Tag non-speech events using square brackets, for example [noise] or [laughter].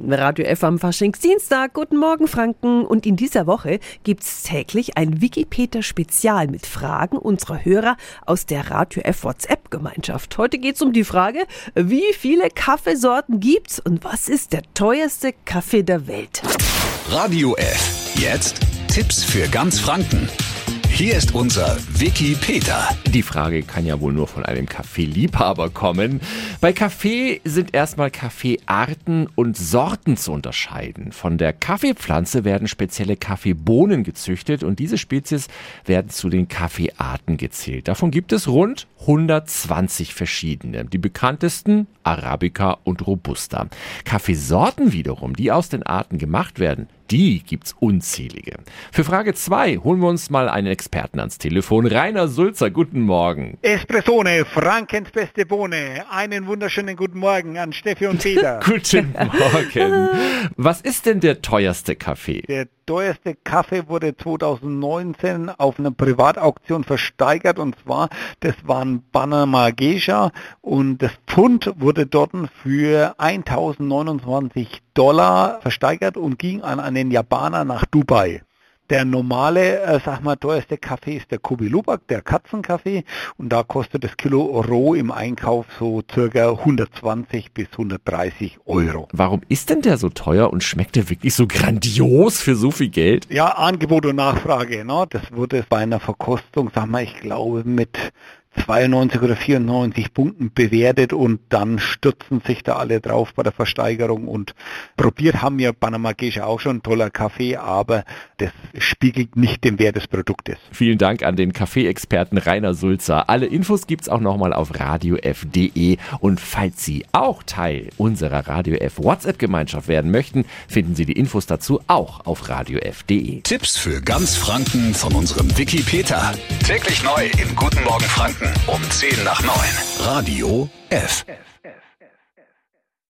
Radio F am Faschingsdienstag. Guten Morgen, Franken. Und in dieser Woche gibt's täglich ein Wikipedia-Spezial mit Fragen unserer Hörer aus der Radio F WhatsApp-Gemeinschaft. Heute geht's um die Frage, wie viele Kaffeesorten gibt's und was ist der teuerste Kaffee der Welt? Radio F. Jetzt Tipps für ganz Franken. Hier ist unser Wiki Peter. Die Frage kann ja wohl nur von einem Kaffeeliebhaber kommen. Bei Kaffee sind erstmal Kaffeearten und Sorten zu unterscheiden. Von der Kaffeepflanze werden spezielle Kaffeebohnen gezüchtet und diese Spezies werden zu den Kaffeearten gezählt. Davon gibt es rund 120 verschiedene. Die bekanntesten Arabica und Robusta. Kaffeesorten wiederum, die aus den Arten gemacht werden, die gibt's unzählige. Für Frage 2 holen wir uns mal einen Experten ans Telefon. Rainer Sulzer, guten Morgen. Espressone, Frankens beste Bohne. Einen wunderschönen guten Morgen an Steffi und Peter. [laughs] guten Morgen. Was ist denn der teuerste Kaffee? Der teuerste Kaffee wurde 2019 auf einer Privatauktion versteigert und zwar, das waren Panama Geisha und das Pfund wurde dort für 1029 Dollar versteigert und ging an einen Japaner nach Dubai. Der normale, äh, sag mal, teuerste Kaffee ist der Kobi Lubak, der Katzenkaffee. Und da kostet das Kilo roh im Einkauf so circa 120 bis 130 Euro. Warum ist denn der so teuer und schmeckt der wirklich so grandios für so viel Geld? Ja, Angebot und Nachfrage. Ne? Das wurde bei einer Verkostung, sag mal, ich glaube mit 92 oder 94 Punkten bewertet und dann stürzen sich da alle drauf bei der Versteigerung und probiert haben wir Panama Geisha auch schon, toller Kaffee, aber das spiegelt nicht den Wert des Produktes. Vielen Dank an den Kaffeeexperten Rainer Sulzer. Alle Infos gibt's auch nochmal auf radiof.de und falls Sie auch Teil unserer Radio F WhatsApp Gemeinschaft werden möchten, finden Sie die Infos dazu auch auf radiof.de. Tipps für ganz Franken von unserem Wiki Peter. Täglich neu im Guten Morgen Franken um 10 nach 9. Radio F. F, F.